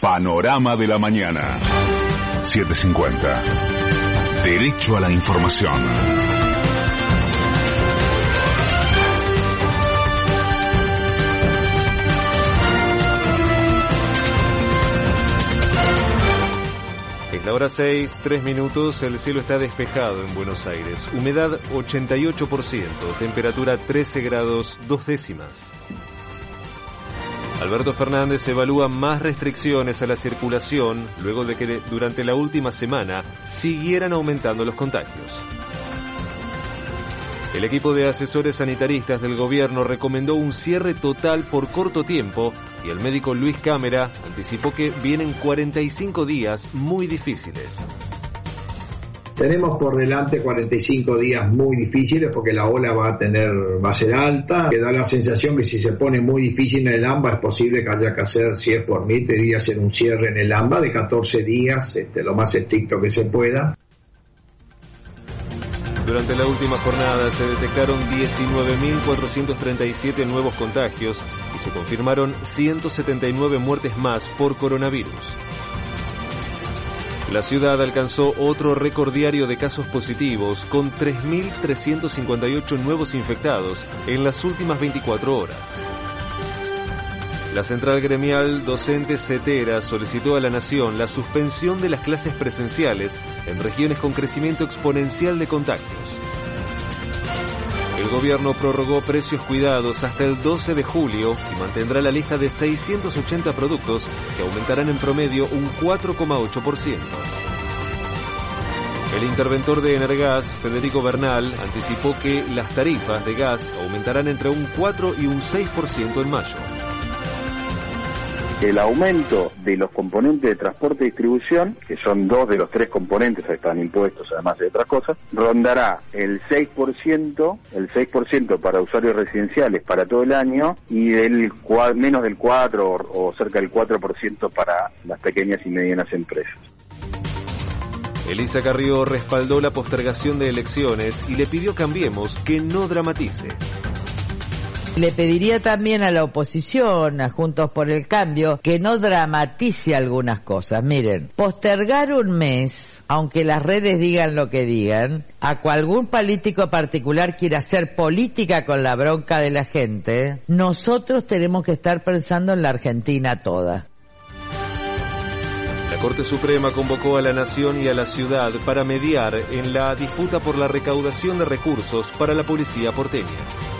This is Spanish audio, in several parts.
Panorama de la mañana. 750. Derecho a la información. Es la hora 6, 3 minutos, el cielo está despejado en Buenos Aires. Humedad 88%, temperatura 13 grados 2 décimas. Alberto Fernández evalúa más restricciones a la circulación luego de que durante la última semana siguieran aumentando los contagios. El equipo de asesores sanitaristas del gobierno recomendó un cierre total por corto tiempo y el médico Luis Cámara anticipó que vienen 45 días muy difíciles. Tenemos por delante 45 días muy difíciles porque la ola va a tener, va a ser alta, que da la sensación que si se pone muy difícil en el AMBA es posible que haya que hacer, si es por mí, te diría hacer un cierre en el AMBA de 14 días, este, lo más estricto que se pueda. Durante la última jornada se detectaron 19.437 nuevos contagios y se confirmaron 179 muertes más por coronavirus. La ciudad alcanzó otro récord diario de casos positivos con 3.358 nuevos infectados en las últimas 24 horas. La Central Gremial Docente CETERA solicitó a la Nación la suspensión de las clases presenciales en regiones con crecimiento exponencial de contagios. El gobierno prorrogó precios cuidados hasta el 12 de julio y mantendrá la lista de 680 productos que aumentarán en promedio un 4,8%. El interventor de Energas, Federico Bernal, anticipó que las tarifas de gas aumentarán entre un 4 y un 6% en mayo el aumento de los componentes de transporte y distribución, que son dos de los tres componentes que están impuestos, además de otras cosas, rondará el 6%, el 6% para usuarios residenciales para todo el año y el menos del 4 o, cerca del 4% para las pequeñas y medianas empresas. Elisa Carrió respaldó la postergación de elecciones y le pidió Cambiemos que no dramatice. Le pediría también a la oposición, a Juntos por el Cambio, que no dramatice algunas cosas. Miren, postergar un mes, aunque las redes digan lo que digan, a que algún político particular quiera hacer política con la bronca de la gente, nosotros tenemos que estar pensando en la Argentina toda. La Corte Suprema convocó a la Nación y a la ciudad para mediar en la disputa por la recaudación de recursos para la policía porteña.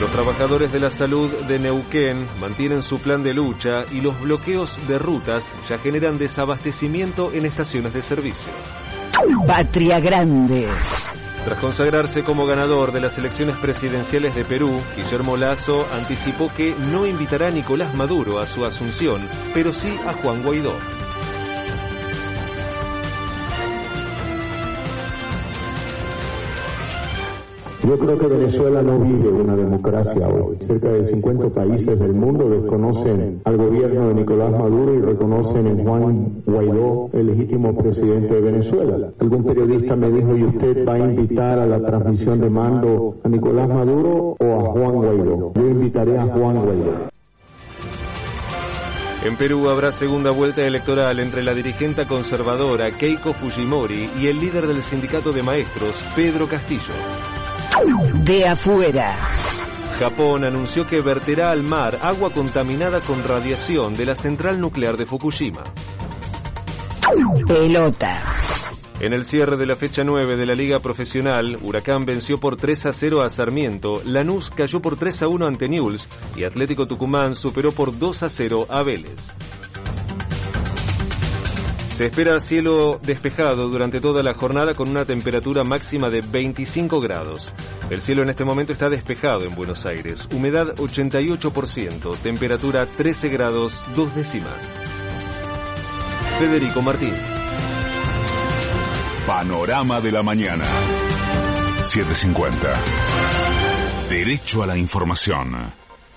Los trabajadores de la salud de Neuquén mantienen su plan de lucha y los bloqueos de rutas ya generan desabastecimiento en estaciones de servicio. Patria Grande. Tras consagrarse como ganador de las elecciones presidenciales de Perú, Guillermo Lazo anticipó que no invitará a Nicolás Maduro a su asunción, pero sí a Juan Guaidó. Yo creo que Venezuela no vive una democracia hoy. Cerca de 50 países del mundo desconocen al gobierno de Nicolás Maduro y reconocen en Juan Guaidó el legítimo presidente de Venezuela. Algún periodista me dijo, ¿y usted va a invitar a la transmisión de mando a Nicolás Maduro o a Juan Guaidó? Yo invitaré a Juan Guaidó. En Perú habrá segunda vuelta electoral entre la dirigente conservadora Keiko Fujimori y el líder del sindicato de maestros, Pedro Castillo. De afuera. Japón anunció que verterá al mar agua contaminada con radiación de la central nuclear de Fukushima. Pelota. En el cierre de la fecha 9 de la Liga Profesional, Huracán venció por 3 a 0 a Sarmiento, Lanús cayó por 3 a 1 ante Newell's y Atlético Tucumán superó por 2 a 0 a Vélez. Se espera cielo despejado durante toda la jornada con una temperatura máxima de 25 grados. El cielo en este momento está despejado en Buenos Aires. Humedad 88%, temperatura 13 grados 2 décimas. Federico Martín. Panorama de la mañana. 750. Derecho a la información.